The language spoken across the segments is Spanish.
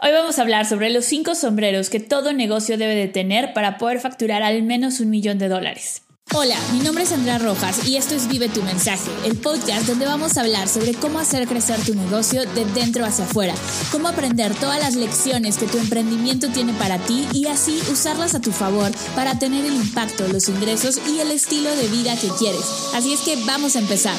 Hoy vamos a hablar sobre los cinco sombreros que todo negocio debe de tener para poder facturar al menos un millón de dólares. Hola, mi nombre es Andrea Rojas y esto es Vive tu mensaje, el podcast donde vamos a hablar sobre cómo hacer crecer tu negocio de dentro hacia afuera, cómo aprender todas las lecciones que tu emprendimiento tiene para ti y así usarlas a tu favor para tener el impacto, los ingresos y el estilo de vida que quieres. Así es que vamos a empezar.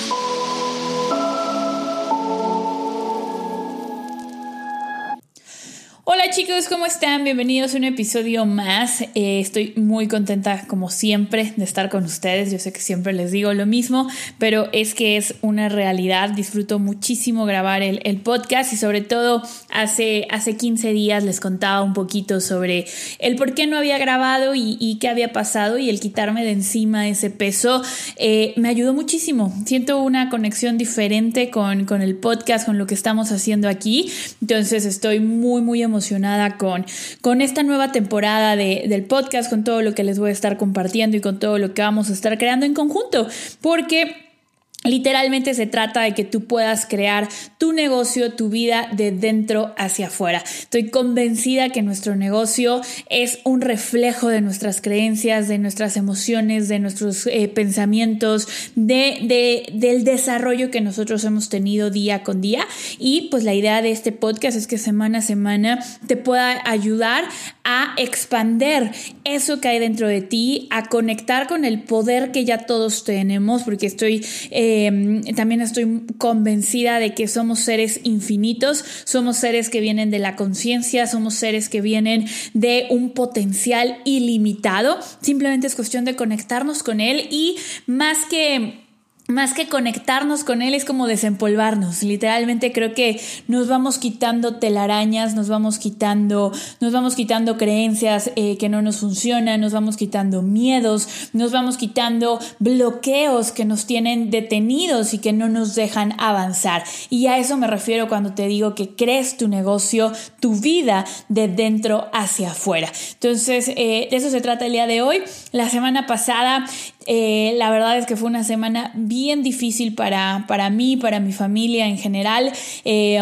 Chicos, ¿cómo están? Bienvenidos a un episodio más. Eh, estoy muy contenta como siempre de estar con ustedes. Yo sé que siempre les digo lo mismo, pero es que es una realidad. Disfruto muchísimo grabar el, podcast y sobre todo hace, hace 15 días les contaba un poquito sobre el por qué no había grabado y, qué había pasado y el quitarme de encima ese peso eh, me ayudó muchísimo. Siento una conexión diferente con, con el podcast, con lo que estamos haciendo aquí. Entonces estoy muy, muy emocionada con, con esta nueva temporada de, del podcast, con todo lo que les voy a estar compartiendo y con todo lo que vamos a estar creando en conjunto, porque Literalmente se trata de que tú puedas crear tu negocio, tu vida de dentro hacia afuera. Estoy convencida que nuestro negocio es un reflejo de nuestras creencias, de nuestras emociones, de nuestros eh, pensamientos, de, del desarrollo que nosotros hemos tenido día con día. Y pues la idea de este podcast es que semana a semana te pueda ayudar a expander eso que hay dentro de ti, a conectar con el poder que ya todos tenemos, porque estoy... Eh, Em, también estoy convencida de que somos seres infinitos, somos seres que vienen de la conciencia, somos seres que vienen de un potencial ilimitado. Simplemente es cuestión de conectarnos con él y más que más que conectarnos con él es como desempolvarnos. Literalmente creo que nos vamos quitando telarañas, nos vamos quitando, nos vamos quitando creencias eh, que no nos funcionan, nos vamos quitando miedos, nos vamos quitando bloqueos que nos tienen detenidos y que no nos dejan avanzar. Y a eso me refiero cuando te digo que crees tu negocio, tu vida de dentro hacia afuera. Entonces, eh, de eso se trata el día de hoy. La semana pasada eh, la verdad es que fue una semana bien difícil para, para mí, para mi familia en general. Eh,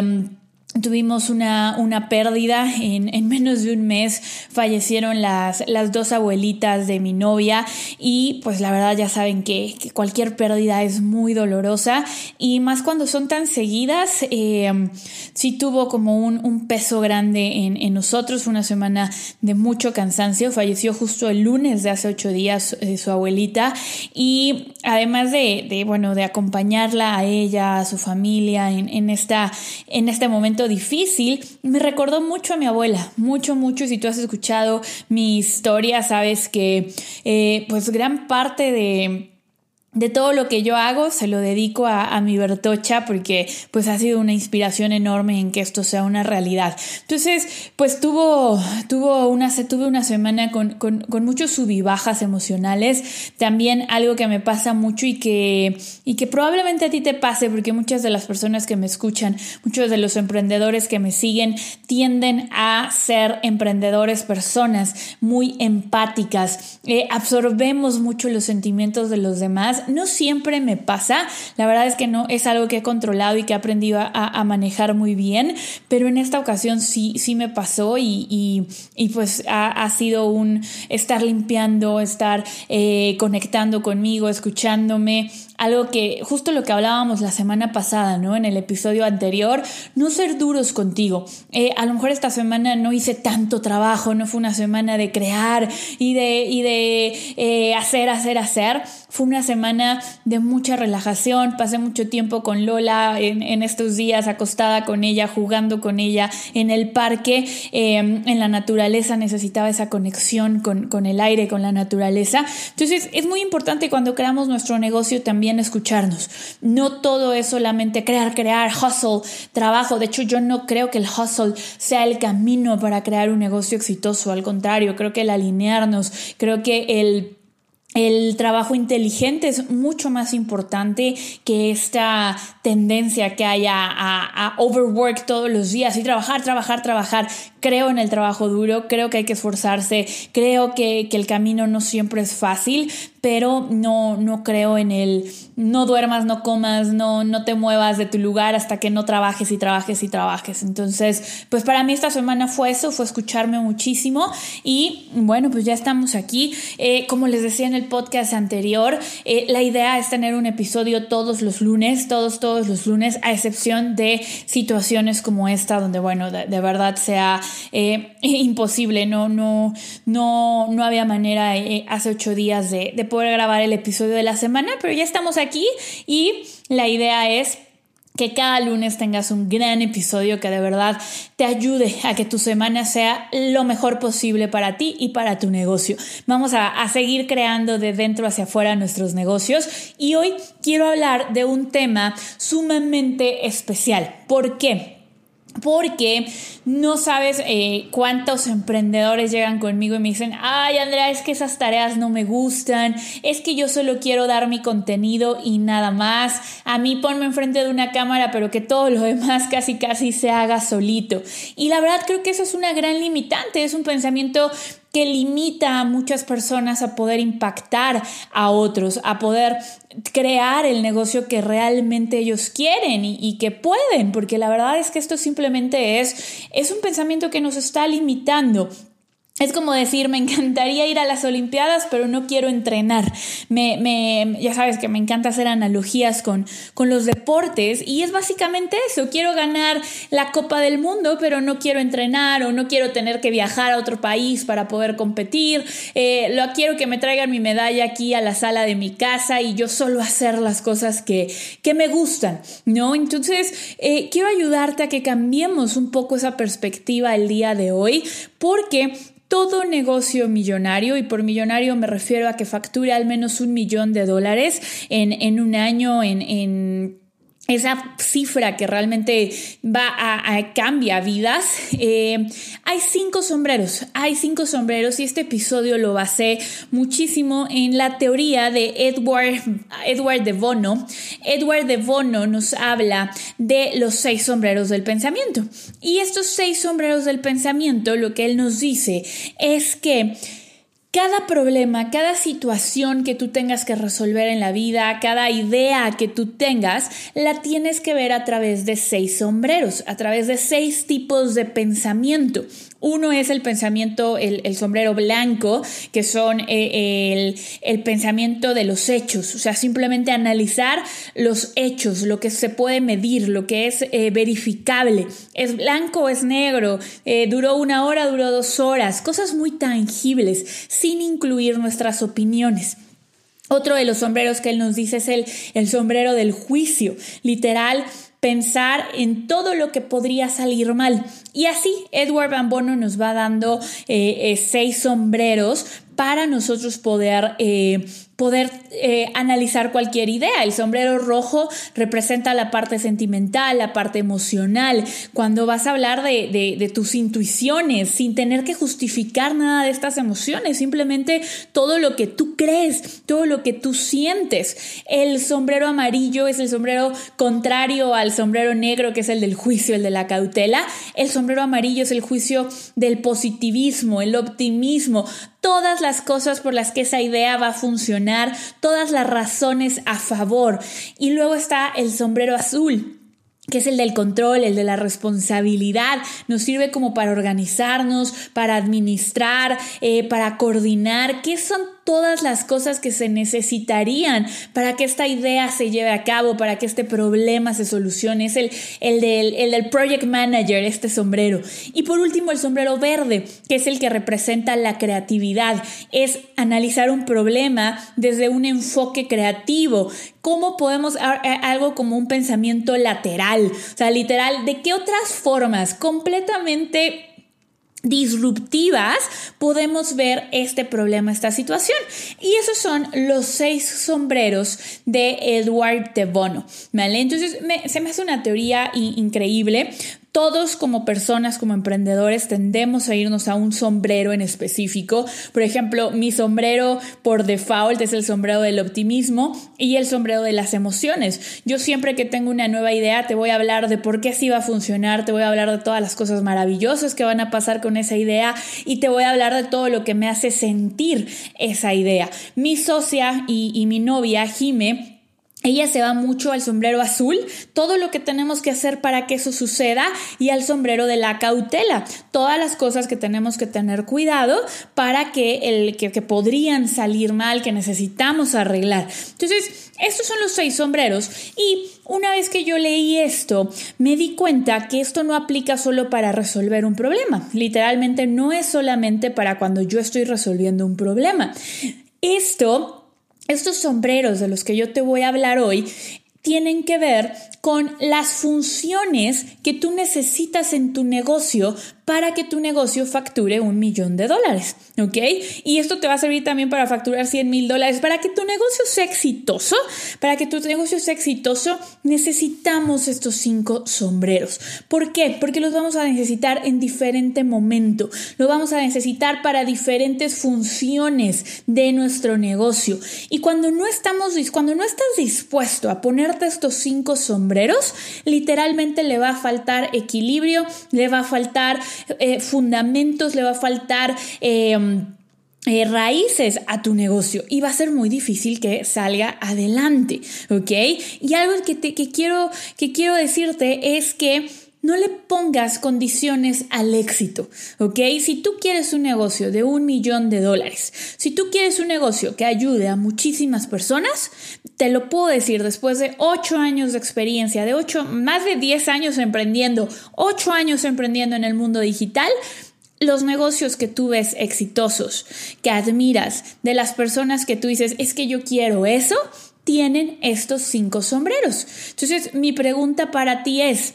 Tuvimos una, una pérdida, en, en, menos de un mes. Fallecieron las, las, dos abuelitas de mi novia y pues la verdad ya saben que, cualquier pérdida es muy dolorosa y más cuando son tan seguidas, eh, sí tuvo como un, un peso grande en, en, nosotros, una semana de mucho cansancio, falleció justo el lunes de hace ocho días eh, su abuelita y además de, de, bueno, de acompañarla a ella, a su familia en, en, esta, en este momento difícil, me recordó mucho a mi abuela, mucho, mucho. Si tú has escuchado mi historia, sabes que eh, pues gran parte de de todo lo que yo hago se lo dedico a, mi Bertocha porque pues ha sido una inspiración enorme en que esto sea una realidad. Entonces pues tuvo, tuvo una, tuve una semana con, con, con muchos subibajas emocionales. También algo que me pasa mucho y que, y que probablemente a ti te pase porque muchas de las personas que me escuchan, muchos de los emprendedores que me siguen tienden a ser emprendedores, personas muy empáticas. Eh, absorbemos mucho los sentimientos de los demás no siempre me pasa, la verdad es que no es algo que he controlado y que he aprendido a, manejar muy bien, pero en esta ocasión sí, sí me pasó y, pues ha, sido un estar limpiando, estar eh, conectando conmigo, escuchándome, algo que justo lo que hablábamos la semana pasada, ¿no? En el episodio anterior, no ser duros contigo. Eh, a lo mejor esta semana no hice tanto trabajo, no fue una semana de crear y de, y de eh, hacer, hacer, hacer. Fue una semana de mucha relajación, pasé mucho tiempo con Lola en, estos días, acostada con ella, jugando con ella en el parque, em, en la naturaleza, necesitaba esa conexión con, con el aire, con la naturaleza. Entonces es muy importante cuando creamos nuestro negocio también escucharnos. No todo es solamente crear, crear, hustle, trabajo. De hecho, yo no creo que el hustle sea el camino para crear un negocio exitoso. Al contrario, creo que el alinearnos, creo que el el trabajo inteligente es mucho más importante que esta tendencia que haya a, overwork todos los días y trabajar, trabajar, trabajar. Creo en el trabajo duro, creo que hay que esforzarse, creo que, que el camino no siempre es fácil, pero no, no creo en el no duermas, no comas, no, no te muevas de tu lugar hasta que no trabajes y trabajes y trabajes. Entonces, pues para mí esta semana fue eso, fue escucharme muchísimo y bueno, pues ya estamos aquí. Eh, como les decía en el podcast anterior, eh, la idea es tener un episodio todos los lunes, todos, todos los lunes, a excepción de situaciones como esta, donde, bueno, de, verdad sea eh, imposible, no, no, no, no había manera hace ocho días de, de poder grabar el episodio de la semana, pero ya estamos aquí y la idea es que cada lunes tengas un gran episodio que de verdad te ayude a que tu semana sea lo mejor posible para ti y para tu negocio. Vamos a, seguir creando de dentro hacia afuera nuestros negocios y hoy quiero hablar de un tema sumamente especial. ¿Por qué? Porque no sabes eh, cuántos emprendedores llegan conmigo y me dicen, ay Andrea, es que esas tareas no me gustan, es que yo solo quiero dar mi contenido y nada más, a mí ponme enfrente de una cámara, pero que todo lo demás casi casi se haga solito. Y la verdad creo que eso es una gran limitante, es un pensamiento que limita a muchas personas a poder impactar a otros, a poder crear el negocio que realmente ellos quieren y, que pueden, porque la verdad es que esto simplemente es, es un pensamiento que nos está limitando es como decir, me encantaría ir a las Olimpiadas, pero no quiero entrenar. Me, me, ya sabes que me encanta hacer analogías con, con los deportes y es básicamente eso. Quiero ganar la Copa del Mundo, pero no quiero entrenar o no quiero tener que viajar a otro país para poder competir. Eh, lo quiero que me traigan mi medalla aquí a la sala de mi casa y yo solo hacer las cosas que, que me gustan, ¿no? Entonces, eh, quiero ayudarte a que cambiemos un poco esa perspectiva el día de hoy porque todo negocio millonario, y por millonario me refiero a que facture al menos un millón de dólares en, en un año, en, en esa cifra que realmente va a, a cambia vidas. Eh, hay cinco sombreros, hay cinco sombreros y este episodio lo basé muchísimo en la teoría de Edward, Edward de Bono. Edward de Bono nos habla de los seis sombreros del pensamiento. Y estos seis sombreros del pensamiento, lo que él nos dice es que cada problema, cada situación que tú tengas que resolver en la vida, cada idea que tú tengas, la tienes que ver a través de seis sombreros, a través de seis tipos de pensamiento. Uno es el pensamiento, el, sombrero blanco, que son eh, el, pensamiento de los hechos, o sea, simplemente analizar los hechos, lo que se puede medir, lo que es eh, verificable. ¿Es blanco o es negro? Eh, ¿Duró una hora, duró dos horas? Cosas muy tangibles, sin incluir nuestras opiniones. Otro de los sombreros que él nos dice es el, el sombrero del juicio, literal pensar en todo lo que podría salir mal. Y así Edward Van nos va dando eh, eh, seis sombreros para nosotros poder eh, poder eh, analizar cualquier idea. El sombrero rojo representa la parte sentimental, la parte emocional, cuando vas a hablar de, de, tus intuiciones sin tener que justificar nada de estas emociones, simplemente todo lo que tú crees, todo lo que tú sientes. El sombrero amarillo es el sombrero contrario al sombrero negro, que es el del juicio, el de la cautela. El sombrero amarillo es el juicio del positivismo, el optimismo, todas las cosas por las que esa idea va a funcionar, todas las razones a favor. Y luego está el sombrero azul que es el del control, el de la responsabilidad, nos sirve como para organizarnos, para administrar, eh, para coordinar, ¿qué son todas las cosas que se necesitarían para que esta idea se lleve a cabo, para que este problema se solucione. Es el, el, del, el del project manager, este sombrero. Y por último, el sombrero verde, que es el que representa la creatividad. Es analizar un problema desde un enfoque creativo. ¿Cómo podemos, algo como un pensamiento lateral? O sea, literal, ¿de qué otras formas completamente disruptivas podemos ver este problema, esta situación. Y esos son los seis sombreros de Edward de Bono. ¿vale? Entonces se me hace una teoría increíble todos como personas, como emprendedores, tendemos a irnos a un sombrero en específico. Por ejemplo, mi sombrero por default es el sombrero del optimismo y el sombrero de las emociones. Yo siempre que tengo una nueva idea te voy a hablar de por qué sí va a funcionar, te voy a hablar de todas las cosas maravillosas que van a pasar con esa idea y te voy a hablar de todo lo que me hace sentir esa idea. Mi socia y, y mi novia, Jime, ella se va mucho al sombrero azul, todo lo que tenemos que hacer para que eso suceda, y al sombrero de la cautela, todas las cosas que tenemos que tener cuidado para que, el, que, podrían salir mal, que necesitamos arreglar. Entonces, estos son los seis sombreros y una vez que yo leí esto, me di cuenta que esto no aplica solo para resolver un problema. Literalmente no es solamente para cuando yo estoy resolviendo un problema. Esto estos sombreros de los que yo te voy a hablar hoy tienen que ver con las funciones que tú necesitas en tu negocio para que tu negocio facture un millón de dólares, ¿ok? Y esto te va a servir también para facturar 100 mil dólares. Para que tu negocio sea exitoso, para que tu negocio sea exitoso, necesitamos estos cinco sombreros. ¿Por qué? Porque los vamos a necesitar en diferente momento. Lo vamos a necesitar para diferentes funciones de nuestro negocio. Y cuando no estamos, cuando no estás dispuesto a ponerte estos cinco sombreros, literalmente le va a faltar equilibrio, le va a faltar eh, fundamentos, le va a faltar... Em, eh, raíces a tu negocio y va a ser muy difícil que salga adelante, ¿ok? Y algo que, te, que, quiero, que quiero decirte es que no le pongas condiciones al éxito, ¿ok? Si tú quieres un negocio de un millón de dólares, si tú quieres un negocio que ayude a muchísimas personas, te lo puedo decir después de ocho años de experiencia, de ocho, más de diez años emprendiendo, ocho años emprendiendo en el mundo digital, los negocios que tú ves exitosos, que admiras, de las personas que tú dices, es que yo quiero eso, tienen estos cinco sombreros. Entonces, mi pregunta para ti es,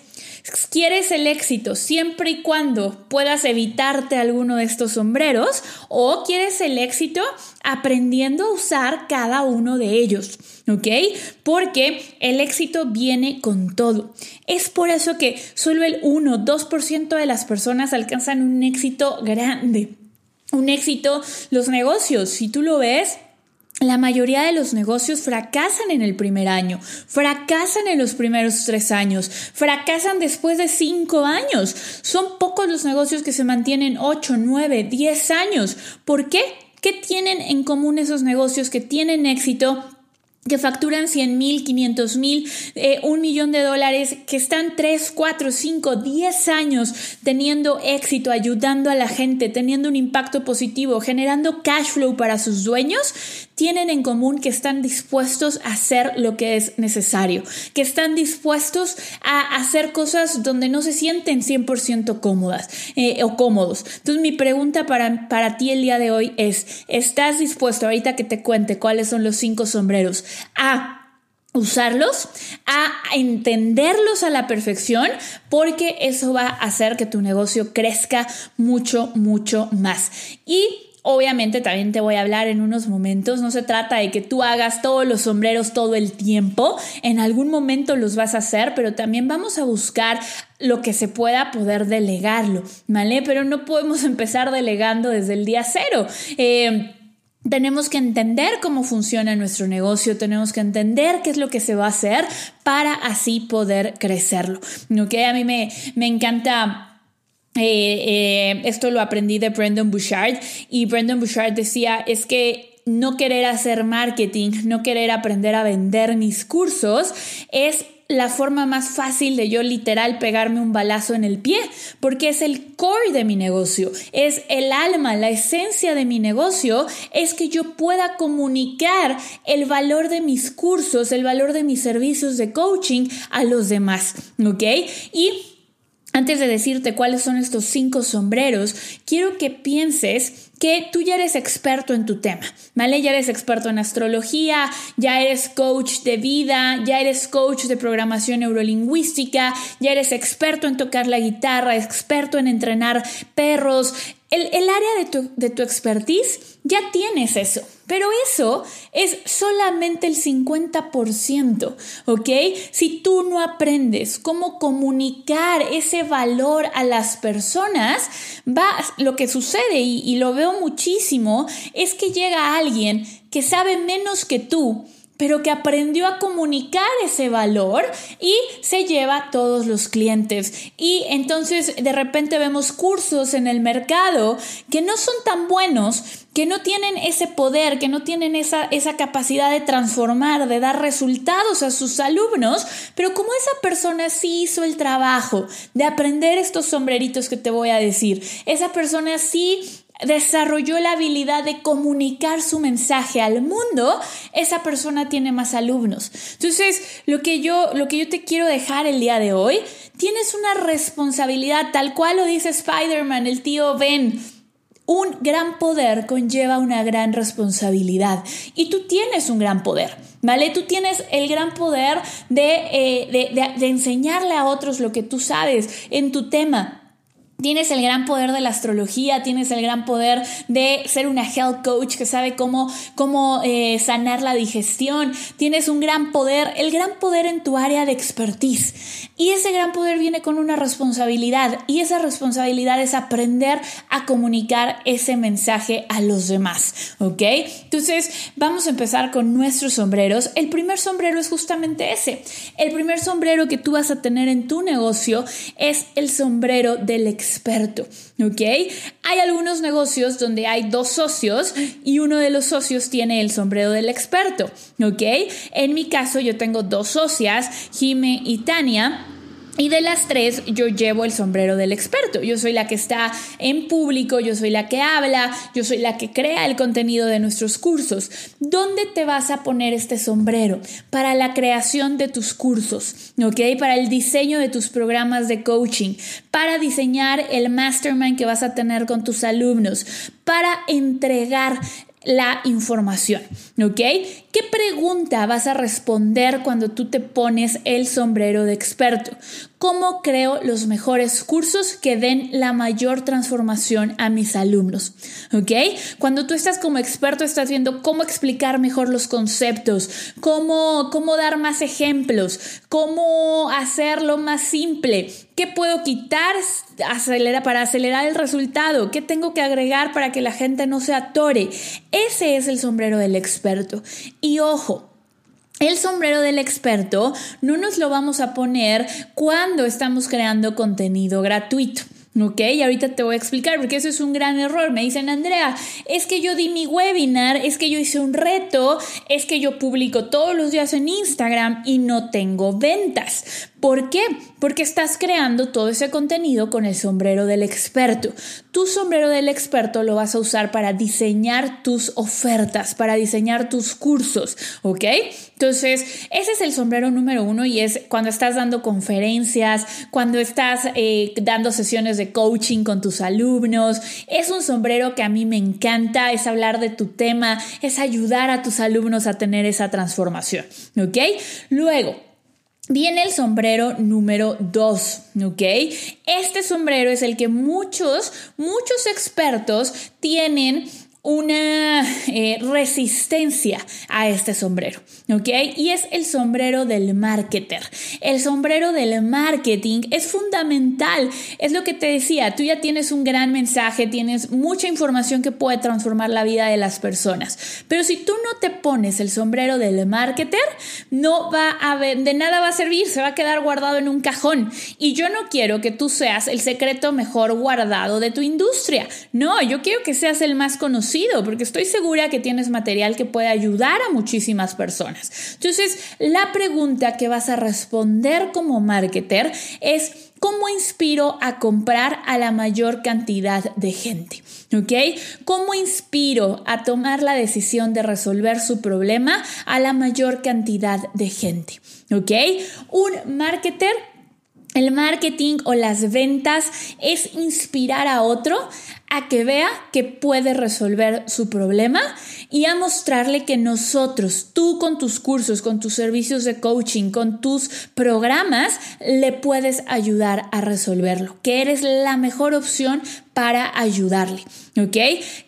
¿Quieres el éxito siempre y cuando puedas evitarte alguno de estos sombreros? ¿O quieres el éxito aprendiendo a usar cada uno de ellos? ¿Ok? Porque el éxito viene con todo. Es por eso que solo el 1-2% de las personas alcanzan un éxito grande. Un éxito, los negocios, si tú lo ves, la mayoría de los negocios fracasan en el primer año, fracasan en los primeros tres años, fracasan después de cinco años. Son pocos los negocios que se mantienen ocho, nueve, diez años. ¿Por qué? ¿Qué tienen en común esos negocios que tienen éxito que facturan 100 mil, 500 mil, eh, un millón de dólares, que están 3, 4, 5, 10 años teniendo éxito, ayudando a la gente, teniendo un impacto positivo, generando cash flow para sus dueños, tienen en común que están dispuestos a hacer lo que es necesario, que están dispuestos a hacer cosas donde no se sienten 100% cómodas eh, o cómodos. Entonces mi pregunta para, para ti el día de hoy es, ¿estás dispuesto ahorita que te cuente cuáles son los cinco sombreros? A usarlos, a entenderlos a la perfección, porque eso va a hacer que tu negocio crezca mucho, mucho más. Y Obviamente también te voy a hablar en unos momentos, no se trata de que tú hagas todos los sombreros todo el tiempo, en algún momento los vas a hacer, pero también vamos a buscar lo que se pueda poder delegarlo, ¿vale? Pero no podemos empezar delegando desde el día cero. Eh, tenemos que entender cómo funciona nuestro negocio, tenemos que entender qué es lo que se va a hacer para así poder crecerlo. A mí me, me encanta eh, eh, esto lo aprendí de Brendan Bouchard y Brendan Bouchard decía es que no querer hacer marketing, no querer aprender a vender mis cursos es la forma más fácil de yo literal pegarme un balazo en el pie, porque es el core de mi negocio, es el alma, la esencia de mi negocio, es que yo pueda comunicar el valor de mis cursos, el valor de mis servicios de coaching a los demás, ¿ok? Y antes de decirte cuáles son estos cinco sombreros, quiero que pienses que tú ya eres experto en tu tema, ¿vale? Ya eres experto en astrología, ya eres coach de vida, ya eres coach de programación neurolingüística, ya eres experto en tocar la guitarra, experto en entrenar perros, el, área de tu, de tu expertise, ya tienes eso. Pero eso es solamente el 50%, ¿ok? Si tú no aprendes cómo comunicar ese valor a las personas, va, lo que sucede, y, lo veo muchísimo, es que llega alguien que sabe menos que tú pero que aprendió a comunicar ese valor y se lleva a todos los clientes. Y entonces de repente vemos cursos en el mercado que no son tan buenos, que no tienen ese poder, que no tienen esa, esa capacidad de transformar, de dar resultados a sus alumnos, pero como esa persona sí hizo el trabajo de aprender estos sombreritos que te voy a decir, esa persona sí desarrolló la habilidad de comunicar su mensaje al mundo, esa persona tiene más alumnos. Entonces, lo que yo, lo que yo te quiero dejar el día de hoy, tienes una responsabilidad, tal cual lo dice Spider-Man, el tío Ben. Un gran poder conlleva una gran responsabilidad y tú tienes un gran poder, ¿vale? Tú tienes el gran poder de, eh, de enseñarle a otros lo que tú sabes en tu tema Tienes el gran poder de la astrología, tienes el gran poder de ser una health coach que sabe cómo, cómo eh, sanar la digestión, tienes un gran poder, el gran poder en tu área de expertise. Y ese gran poder viene con una responsabilidad y esa responsabilidad es aprender a comunicar ese mensaje a los demás, ¿ok? Entonces vamos a empezar con nuestros sombreros. El primer sombrero es justamente ese. El primer sombrero que tú vas a tener en tu negocio es el sombrero del experto experto, ¿ok? Hay algunos negocios donde hay dos socios y uno de los socios tiene el sombrero del experto, ¿ok? En mi caso yo tengo dos socias, Jime y Tania. Y de las tres, yo llevo el sombrero del experto. Yo soy la que está en público, yo soy la que habla, yo soy la que crea el contenido de nuestros cursos. ¿Dónde te vas a poner este sombrero? Para la creación de tus cursos, ¿ok? Para el diseño de tus programas de coaching, para diseñar el mastermind que vas a tener con tus alumnos, para entregar la información, ¿ok? ¿Qué pregunta vas a responder cuando tú te pones el sombrero de experto? ¿Cómo creo los mejores cursos que den la mayor transformación a mis alumnos? ¿Ok? Cuando tú estás como experto, estás viendo cómo explicar mejor los conceptos, cómo, cómo dar más ejemplos, cómo hacerlo más simple, qué puedo quitar para acelerar el resultado, qué tengo que agregar para que la gente no se atore. Ese es el sombrero del experto. Y ojo, el sombrero del experto no nos lo vamos a poner cuando estamos creando contenido gratuito. ¿Ok? Ahorita te voy a explicar porque eso es un gran error. Me dicen, Andrea, es que yo di mi webinar, es que yo hice un reto, es que yo publico todos los días en Instagram y no tengo ventas. ¿Por qué? Porque estás creando todo ese contenido con el sombrero del experto. Tu sombrero del experto lo vas a usar para diseñar tus ofertas, para diseñar tus cursos, ¿ok? Entonces, ese es el sombrero número uno y es cuando estás dando conferencias, cuando estás eh, dando sesiones coaching con tus alumnos. Es un sombrero que a mí me encanta, es hablar de tu tema, es ayudar a tus alumnos a tener esa transformación, ¿ok? Luego, Viene el sombrero número 2, ¿ok? Este sombrero es el que muchos, muchos expertos tienen una eh, resistencia a este sombrero, ¿ok? Y es el sombrero del marketer. El sombrero del marketing es fundamental, es lo que te decía, tú ya tienes un gran mensaje, tienes mucha información que puede transformar la vida de las personas, pero si tú no te pones el sombrero del marketer, no va a de nada va a servir, se va a quedar guardado en un cajón. Y yo no quiero que tú seas el secreto mejor guardado de tu industria, no, yo quiero que seas el más conocido porque estoy segura que tienes material que puede ayudar a muchísimas personas. Entonces, la pregunta que vas a responder como marketer es ¿Cómo inspiro a comprar a la mayor cantidad de gente? ¿Ok? ¿Cómo inspiro a tomar la decisión de resolver su problema a la mayor cantidad de gente? ¿Ok? Un marketer el marketing o las ventas es inspirar a otro a que vea que puede resolver su problema y a mostrarle que nosotros, tú con tus cursos, con tus servicios de coaching, con tus programas, le puedes ayudar a resolverlo, que eres la mejor opción para ayudarle. ¿Ok?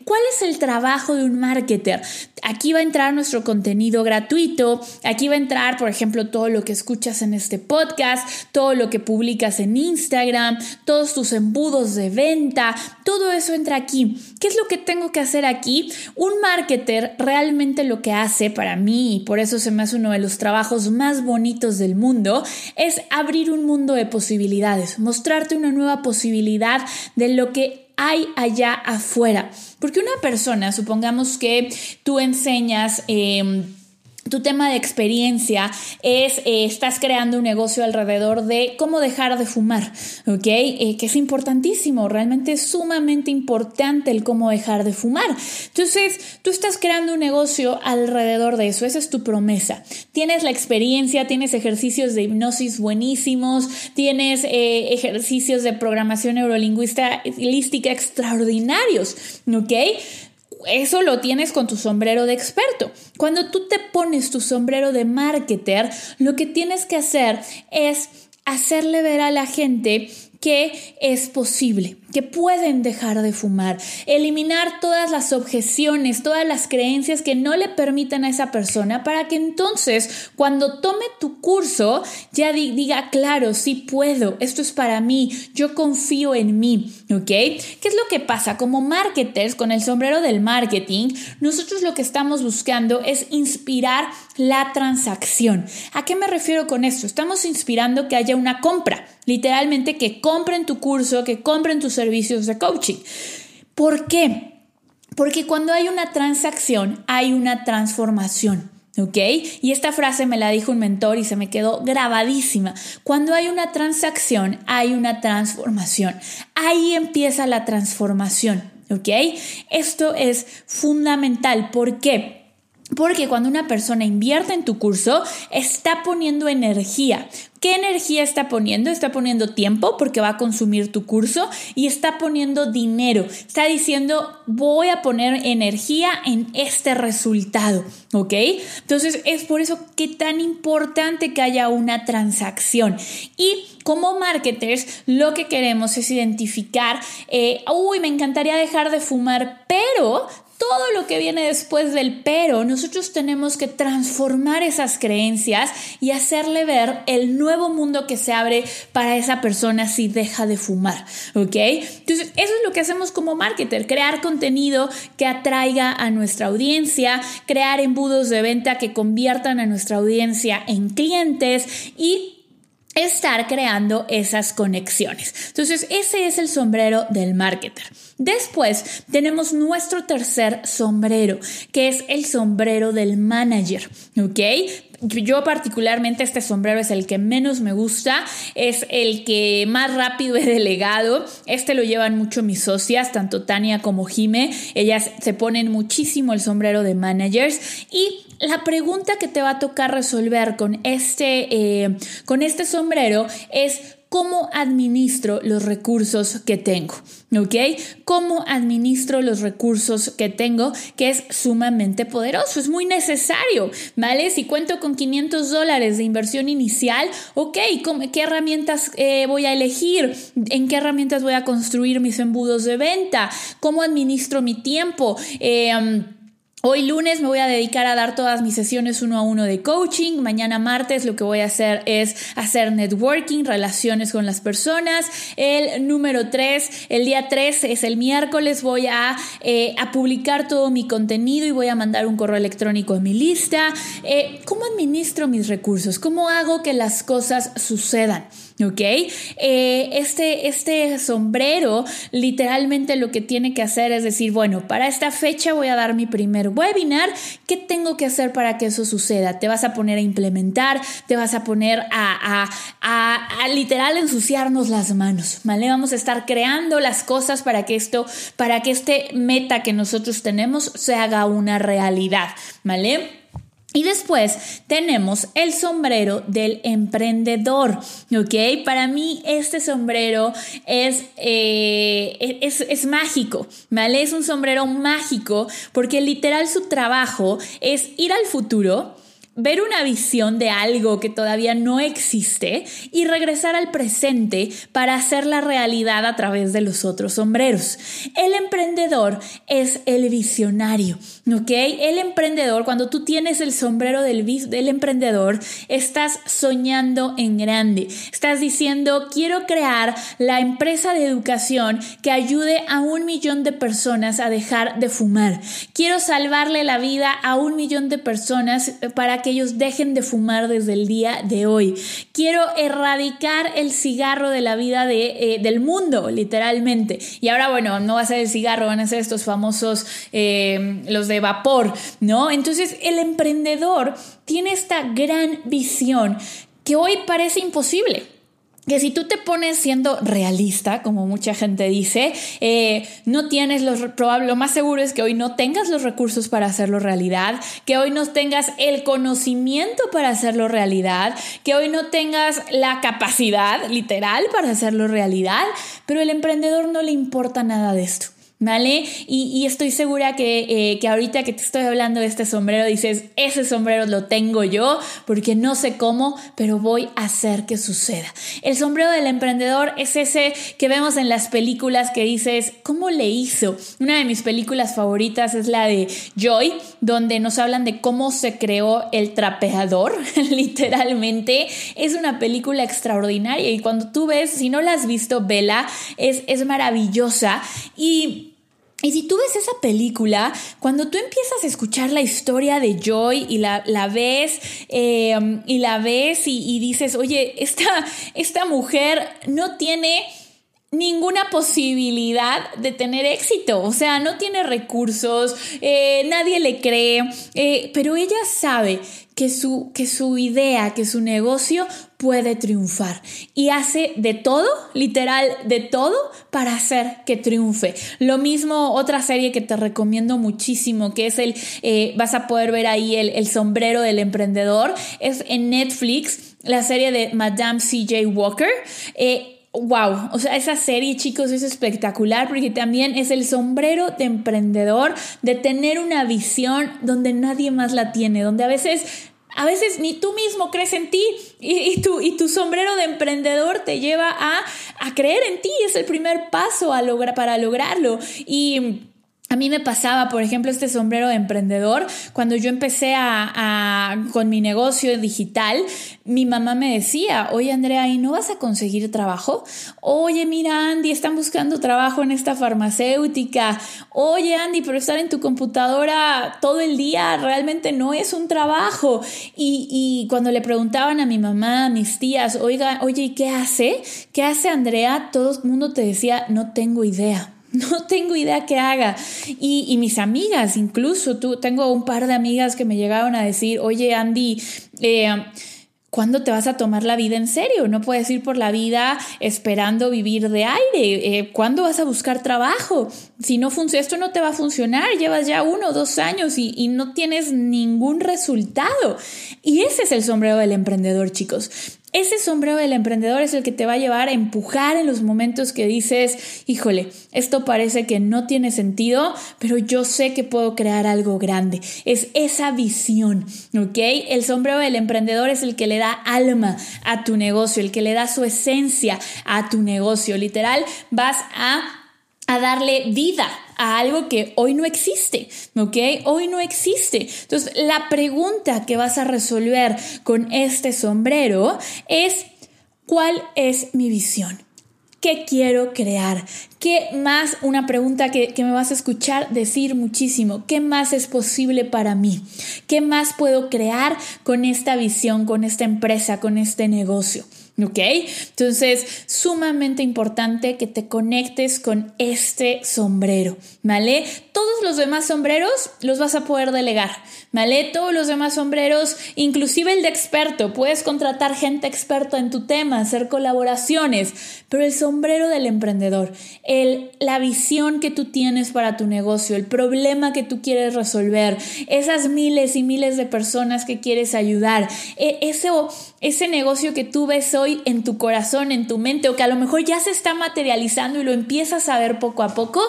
¿Cuál es el trabajo de un marketer? Aquí va a entrar nuestro contenido gratuito, aquí va a entrar, por ejemplo, todo lo que escuchas en este podcast, todo lo que publicas en Instagram, todos tus embudos de venta, todo eso entra aquí. ¿Qué es lo que tengo que hacer aquí? Un marketer realmente lo que hace para mí, y por eso se me hace uno de los trabajos más bonitos del mundo, es abrir un mundo de posibilidades, mostrarte una nueva posibilidad de lo que hay allá afuera. Porque una persona, supongamos que tú enseñas... Em, tu tema de experiencia es, eh, estás creando un negocio alrededor de cómo dejar de fumar, ¿ok? Eh, que es importantísimo, realmente es sumamente importante el cómo dejar de fumar. Entonces, tú estás creando un negocio alrededor de eso, esa es tu promesa. Tienes la experiencia, tienes ejercicios de hipnosis buenísimos, tienes eh, ejercicios de programación neurolingüística extraordinarios, ¿ok? Eso lo tienes con tu sombrero de experto. Cuando tú te pones tu sombrero de marketer, lo que tienes que hacer es hacerle ver a la gente que es posible, que pueden dejar de fumar, eliminar todas las objeciones, todas las creencias que no le permitan a esa persona para que entonces cuando tome tu curso ya diga, claro, sí puedo, esto es para mí, yo confío en mí, ¿ok? ¿Qué es lo que pasa? Como marketers, con el sombrero del marketing, nosotros lo que estamos buscando es inspirar la transacción. ¿A qué me refiero con esto? Estamos inspirando que haya una compra, literalmente que compren tu curso, que compren tus servicios de coaching. ¿Por qué? Porque cuando hay una transacción, hay una transformación. ¿Ok? Y esta frase me la dijo un mentor y se me quedó grabadísima. Cuando hay una transacción, hay una transformación. Ahí empieza la transformación. ¿Ok? Esto es fundamental. ¿Por qué? Porque cuando una persona invierte en tu curso, está poniendo energía. ¿Qué energía está poniendo? Está poniendo tiempo porque va a consumir tu curso y está poniendo dinero. Está diciendo, voy a poner energía en este resultado, ¿ok? Entonces es por eso que tan importante que haya una transacción. Y como marketers, lo que queremos es identificar, eh, uy, me encantaría dejar de fumar, pero todo lo que viene después del pero, nosotros tenemos que transformar esas creencias y hacerle ver el nuevo mundo que se abre para esa persona si deja de fumar, ¿ok? Entonces, eso es lo que hacemos como marketer, crear contenido que atraiga a nuestra audiencia, crear embudos de venta que conviertan a nuestra audiencia en clientes y estar creando esas conexiones. Entonces, ese es el sombrero del marketer. Después tenemos nuestro tercer sombrero, que es el sombrero del manager, ¿ok? Yo particularmente este sombrero es el que menos me gusta, es el que más rápido he delegado. Este lo llevan mucho mis socias, tanto Tania como Jime. Ellas se ponen muchísimo el sombrero de managers y la pregunta que te va a tocar resolver con este, eh, con este sombrero es cómo administro los recursos que tengo, ¿ok? Cómo administro los recursos que tengo, que es sumamente poderoso, es muy necesario, ¿vale? Si cuento con 500 dólares de inversión inicial, ok, ¿qué herramientas eh, voy a elegir? ¿En qué herramientas voy a construir mis embudos de venta? ¿Cómo administro mi tiempo? Eh, Hoy lunes me voy a dedicar a dar todas mis sesiones uno a uno de coaching. Mañana martes lo que voy a hacer es hacer networking, relaciones con las personas. El número tres, el día 3 es el miércoles, voy a, eh, a, publicar todo mi contenido y voy a mandar un correo electrónico a mi lista. Eh, ¿Cómo administro mis recursos? ¿Cómo hago que las cosas sucedan? ¿Ok? Eh, este, este sombrero literalmente lo que tiene que hacer es decir, bueno, para esta fecha voy a dar mi primer webinar, ¿qué tengo que hacer para que eso suceda? Te vas a poner a implementar, te vas a poner a, a, a, literal ensuciarnos las manos, ¿vale? Vamos a estar creando las cosas para que esto, para que este meta que nosotros tenemos se haga una realidad, ¿vale? Y después tenemos el sombrero del emprendedor, ¿ok? Para mí este sombrero es, eh, es, es, mágico, ¿vale? Es un sombrero mágico porque literal su trabajo es ir al futuro, ver una visión de algo que todavía no existe y regresar al presente para hacer la realidad a través de los otros sombreros. El emprendedor es el visionario, ¿ok? El emprendedor, cuando tú tienes el sombrero del, emprendedor, estás soñando en grande. Estás diciendo, quiero crear la empresa de educación que ayude a un millón de personas a dejar de fumar. Quiero salvarle la vida a un millón de personas para que ellos dejen de fumar desde el día de hoy. Quiero erradicar el cigarro de la vida de, eh, del mundo, literalmente. Y ahora, bueno, no va a ser el cigarro, van a ser estos famosos, eh, los de vapor, ¿no? Entonces, el emprendedor tiene esta gran visión que hoy parece imposible que si tú te pones siendo realista, como mucha gente dice, eh, no tienes los probable, lo más seguro es que hoy no tengas los recursos para hacerlo realidad, que hoy no tengas el conocimiento para hacerlo realidad, que hoy no tengas la capacidad literal para hacerlo realidad, pero el emprendedor no le importa nada de esto. ¿Vale? Y, estoy segura que, eh, que, ahorita que te estoy hablando de este sombrero, dices, ese sombrero lo tengo yo porque no sé cómo, pero voy a hacer que suceda. El sombrero del emprendedor es ese que vemos en las películas que dices, ¿cómo le hizo? Una de mis películas favoritas es la de Joy, donde nos hablan de cómo se creó el trapeador, literalmente. Es una película extraordinaria y cuando tú ves, si no la has visto, vela, es, es maravillosa. Y y si tú ves esa película, cuando tú empiezas a escuchar la historia de Joy y la, la ves em, y la ves y, dices, oye, esta, esta mujer no tiene ninguna posibilidad de tener éxito, o sea, no tiene recursos, eh, nadie le cree, eh, pero ella sabe que su, que su idea, que su negocio puede triunfar y hace de todo, literal, de todo para hacer que triunfe. Lo mismo otra serie que te recomiendo muchísimo, que es el, eh, vas a poder ver ahí el, el sombrero del emprendedor, es en Netflix, la serie de Madame CJ Walker. Wow, o sea, esa serie, chicos, es espectacular porque también es el sombrero de emprendedor, de tener una visión donde nadie más la tiene, donde a veces a veces ni tú mismo crees en ti y, tu, y tu sombrero de emprendedor te lleva a, a creer en ti. Es el primer paso a lograr, para lograrlo. Y a mí me pasaba, por ejemplo, este sombrero de emprendedor. Cuando yo empecé con mi negocio digital, mi mamá me decía, oye Andrea, ¿y no vas a conseguir trabajo? Oye, mira Andy, están buscando trabajo en esta farmacéutica. Oye Andy, pero estar en tu computadora todo el día realmente no es un trabajo. Y, y cuando le preguntaban a mi mamá, a mis tías, oiga, oye, ¿y qué hace? ¿Qué hace Andrea? Todo el mundo te decía, no tengo idea. No tengo idea qué haga. Y, mis amigas, incluso, tú, tengo un par de amigas que me llegaron a decir, oye Andy, eh, ¿Cuándo te vas a tomar la vida en serio? No puedes ir por la vida esperando vivir de aire. Eh, ¿Cuándo vas a buscar trabajo? Si no funciona, esto no te va a funcionar. Llevas ya uno o dos años y, y no tienes ningún resultado. Y ese es el sombrero del emprendedor, chicos. Ese sombrero del emprendedor es el que te va a llevar a empujar en los momentos que dices, híjole, esto parece que no tiene sentido, pero yo sé que puedo crear algo grande. Es esa visión, ¿ok? El sombrero del emprendedor es el que le da alma a tu negocio, el que le da su esencia a tu negocio. Literal, vas a a darle vida a algo que hoy no existe, ¿ok? Hoy no existe. Entonces, la pregunta que vas a resolver con este sombrero es, ¿cuál es mi visión? ¿Qué quiero crear? ¿Qué más? Una pregunta que, que, me vas a escuchar decir muchísimo. ¿Qué más es posible para mí? ¿Qué más puedo crear con esta visión, con esta empresa, con este negocio? ¿Ok? Entonces, sumamente importante que te conectes con este sombrero, ¿vale? Todos los demás sombreros los vas a poder delegar, ¿vale? Todos los demás sombreros, inclusive el de experto, puedes contratar gente experta en tu tema, hacer colaboraciones, pero el sombrero del emprendedor, el, la visión que tú tienes para tu negocio, el problema que tú quieres resolver, esas miles y miles de personas que quieres ayudar, e, ese, ese negocio que tú ves hoy, en tu corazón, en tu mente, o que a lo mejor ya se está materializando y lo empiezas a ver poco a poco,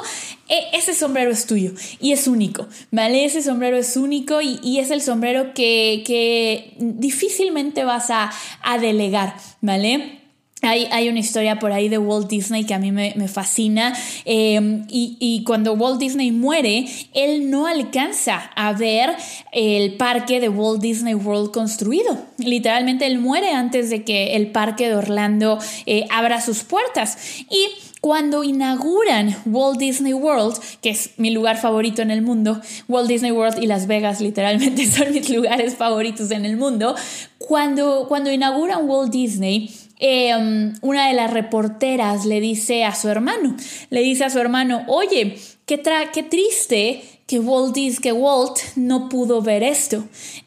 e, ese sombrero es tuyo y es único, ¿vale? Ese sombrero es único y, es el sombrero que, difícilmente vas a, a delegar, ¿vale? Hay, una historia por ahí de Walt Disney que a mí me, fascina eh, y, cuando Walt Disney muere, él no alcanza a ver el parque de Walt Disney World construido. Literalmente él muere antes de que el parque de Orlando eh, abra sus puertas. Y cuando inauguran Walt Disney World, que es mi lugar favorito en el mundo, Walt Disney World y Las Vegas literalmente son mis lugares favoritos en el mundo, cuando, cuando inauguran Walt Disney, Em, una de las reporteras le dice a su hermano, le dice a su hermano, oye, qué, qué triste que Walt, que Walt no pudo ver esto.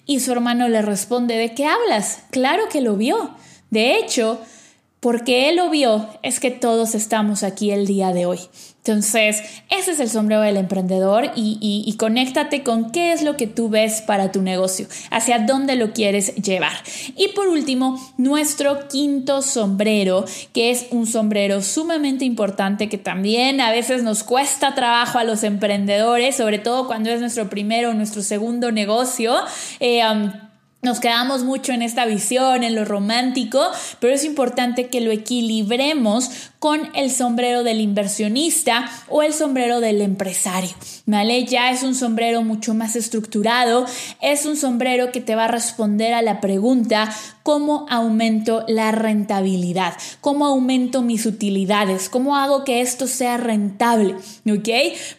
Y su hermano le responde, ¿de qué hablas? Claro que lo vio. De hecho, porque él lo vio, es que todos estamos aquí el día de hoy. Entonces, ese es el sombrero del emprendedor y, y, conéctate con qué es lo que tú ves para tu negocio, hacia dónde lo quieres llevar. Y por último, nuestro quinto sombrero, que es un sombrero sumamente importante que también a veces nos cuesta trabajo a los emprendedores, sobre todo cuando es nuestro primero o nuestro segundo negocio. Eh, um, nos quedamos mucho en esta visión, en lo romántico, pero es importante que lo equilibremos con el sombrero del inversionista o el sombrero del empresario. ¿Vale? Ya es un sombrero mucho más estructurado, es un sombrero que te va a responder a la pregunta cómo aumento la rentabilidad, cómo aumento mis utilidades, cómo hago que esto sea rentable, ¿ok?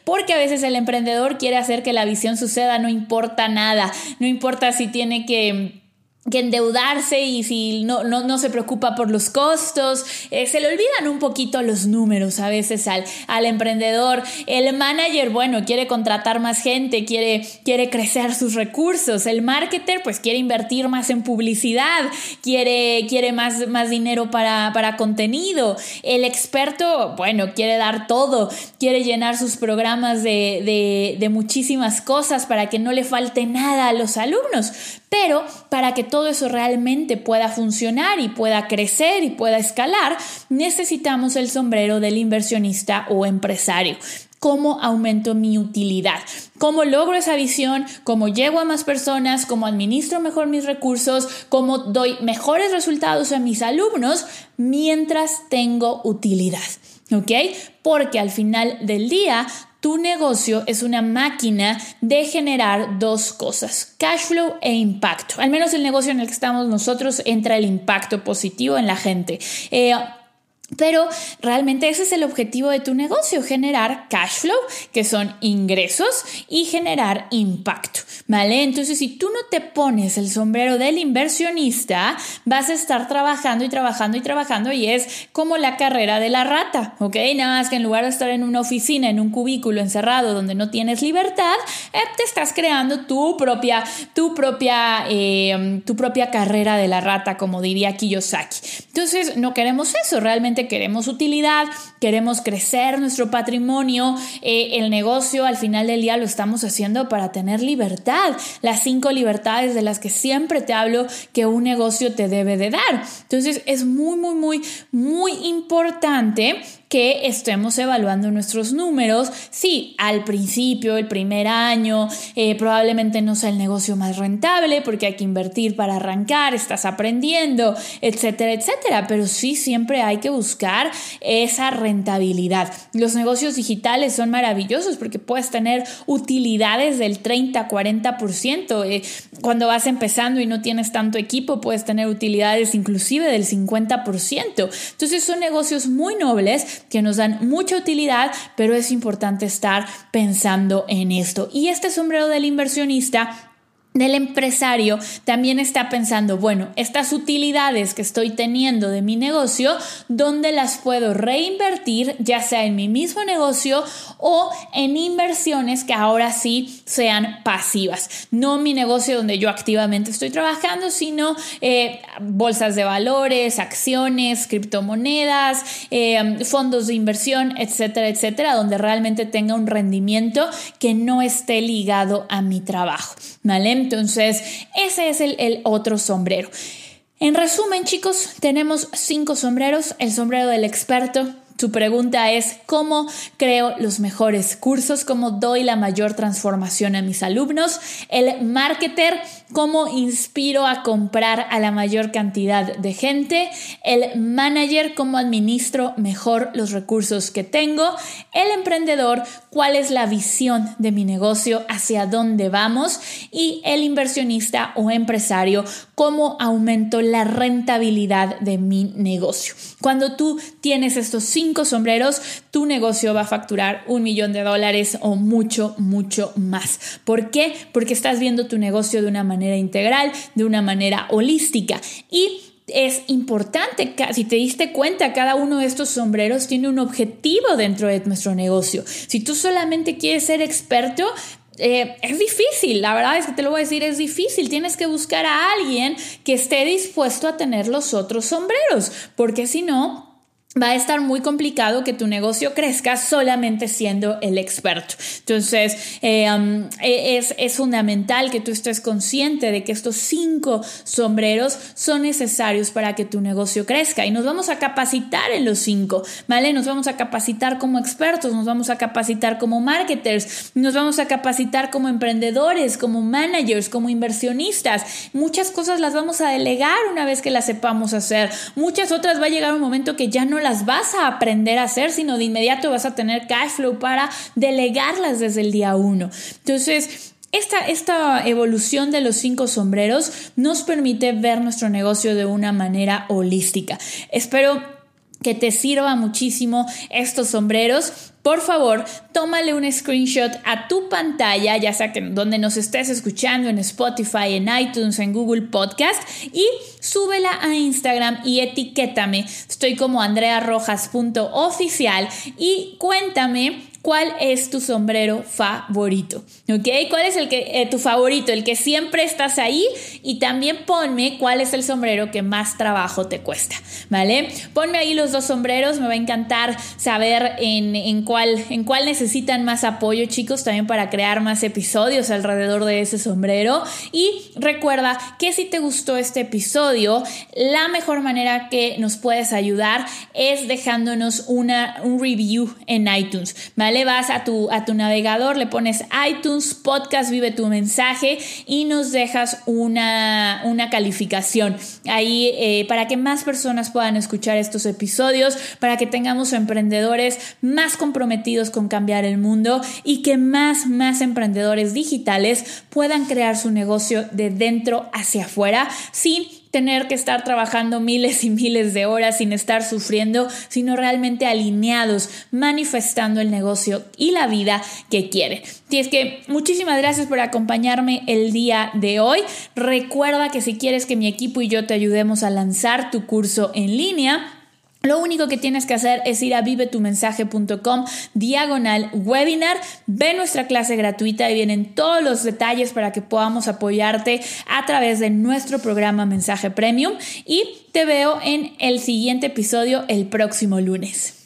Porque a veces el emprendedor quiere hacer que la visión suceda, no importa nada, no importa si tiene que que endeudarse y si no, no, no, se preocupa por los costos, eh, se le olvidan un poquito los números a veces al, al emprendedor. El manager, bueno, quiere contratar más gente, quiere, quiere crecer sus recursos. El marketer, pues quiere invertir más en publicidad, quiere, quiere más, más dinero para, para contenido. El experto, bueno, quiere dar todo, quiere llenar sus programas de, de, de muchísimas cosas para que no le falte nada a los alumnos. Pero para que todo eso realmente pueda funcionar y pueda crecer y pueda escalar, necesitamos el sombrero del inversionista o empresario. ¿Cómo aumento mi utilidad? ¿Cómo logro esa visión? ¿Cómo llego a más personas? ¿Cómo administro mejor mis recursos? ¿Cómo doy mejores resultados a mis alumnos mientras tengo utilidad? ¿Ok? Porque al final del día tu negocio es una máquina de generar dos cosas, cash flow e impacto. Al menos el negocio en el que estamos nosotros entra el impacto positivo en la gente. Eh, pero realmente ese es el objetivo de tu negocio, generar cash flow, que son ingresos, y generar impacto, ¿vale? Entonces, si tú no te pones el sombrero del inversionista, vas a estar trabajando y trabajando y trabajando y es como la carrera de la rata, ¿ok? Nada más que en lugar de estar en una oficina, en un cubículo encerrado donde no tienes libertad, eh, te estás creando tu propia, tu propia, eh, tu propia carrera de la rata, como diría Kiyosaki. Entonces, no queremos eso, realmente queremos utilidad, queremos crecer nuestro patrimonio, eh, el negocio al final del día lo estamos haciendo para tener libertad, las cinco libertades de las que siempre te hablo que un negocio te debe de dar. Entonces es muy, muy, muy, muy importante que estemos evaluando nuestros números. Sí, al principio, el primer año, eh, probablemente no sea el negocio más rentable porque hay que invertir para arrancar, estás aprendiendo, etcétera, etcétera. Pero sí, siempre hay que buscar esa rentabilidad. Los negocios digitales son maravillosos porque puedes tener utilidades del 30, 40%. Eh, cuando vas empezando y no tienes tanto equipo, puedes tener utilidades inclusive del 50%. Entonces son negocios muy nobles que nos dan mucha utilidad, pero es importante estar pensando en esto. Y este sombrero del inversionista del empresario también está pensando, bueno, estas utilidades que estoy teniendo de mi negocio, ¿dónde las puedo reinvertir, ya sea en mi mismo negocio o en inversiones que ahora sí sean pasivas? No mi negocio donde yo activamente estoy trabajando, sino eh, bolsas de valores, acciones, criptomonedas, eh, fondos de inversión, etcétera, etcétera, donde realmente tenga un rendimiento que no esté ligado a mi trabajo, ¿vale? Entonces, ese es el, otro sombrero. En resumen, chicos, tenemos cinco sombreros. El sombrero del experto, tu pregunta es cómo creo los mejores cursos, cómo doy la mayor transformación a mis alumnos. El marketer, cómo inspiro a comprar a la mayor cantidad de gente. El manager, cómo administro mejor los recursos que tengo. El emprendedor, cuál es la visión de mi negocio, hacia dónde vamos. Y el inversionista o empresario, cómo aumento la rentabilidad de mi negocio. Cuando tú tienes estos cinco sombreros, tu negocio va a facturar un millón de dólares o mucho, mucho más. ¿Por qué? Porque estás viendo tu negocio de una manera integral, de una manera holística. Y es importante, si te diste cuenta, cada uno de estos sombreros tiene un objetivo dentro de nuestro negocio. Si tú solamente quieres ser experto, eh, es difícil, la verdad es que te lo voy a decir, es difícil. Tienes que buscar a alguien que esté dispuesto a tener los otros sombreros, porque si no, va a estar muy complicado que tu negocio crezca solamente siendo el experto. Entonces, eh, e, es, es, fundamental que tú estés consciente de que estos cinco sombreros son necesarios para que tu negocio crezca y nos vamos a capacitar en los cinco, ¿vale? Nos vamos a capacitar como expertos, nos vamos a capacitar como marketers, nos vamos a capacitar como emprendedores, como managers, como inversionistas. Muchas cosas las vamos a delegar una vez que las sepamos hacer. Muchas otras va a llegar un momento que ya no las vas a aprender a hacer, sino de inmediato vas a tener cash flow para delegarlas desde el día uno. Entonces, esta, esta, evolución de los cinco sombreros nos permite ver nuestro negocio de una manera holística. Espero que te sirva muchísimo estos sombreros. Por favor, tómale un screenshot a tu pantalla, ya sea que donde nos estés escuchando, en Spotify, en iTunes, en Google Podcast, y súbela a Instagram y etiquétame. Estoy como andrearrojas.oficial y cuéntame ¿Cuál es tu sombrero favorito? ¿Ok? ¿Cuál es el que, eh, tu favorito? El que siempre estás ahí y también ponme cuál es el sombrero que más trabajo te cuesta, ¿vale? Ponme ahí los dos sombreros, me va a encantar saber en, en, cuál, en cuál necesitan más apoyo, chicos, también para crear más episodios alrededor de ese sombrero. Y recuerda que si te gustó este episodio, la mejor manera que nos puedes ayudar es dejándonos una, un review en iTunes, ¿vale? Le Vas a tu, a tu navegador, le pones iTunes, podcast, vive tu mensaje y nos dejas una, una calificación. Ahí eh, para que más personas puedan escuchar estos episodios, para que tengamos emprendedores más comprometidos con cambiar el mundo y que más, más emprendedores digitales puedan crear su negocio de dentro hacia afuera sin tener que estar trabajando miles y miles de horas sin estar sufriendo, sino realmente alineados, manifestando el negocio y la vida que quieren. Y es que muchísimas gracias por acompañarme el día de hoy. Recuerda que si quieres que mi equipo y yo te ayudemos a lanzar tu curso en línea, lo único que tienes que hacer es ir a vivetumensaje.com diagonal webinar, ve nuestra clase gratuita y vienen todos los detalles para que podamos apoyarte a través de nuestro programa Mensaje Premium y te veo en el siguiente episodio el próximo lunes.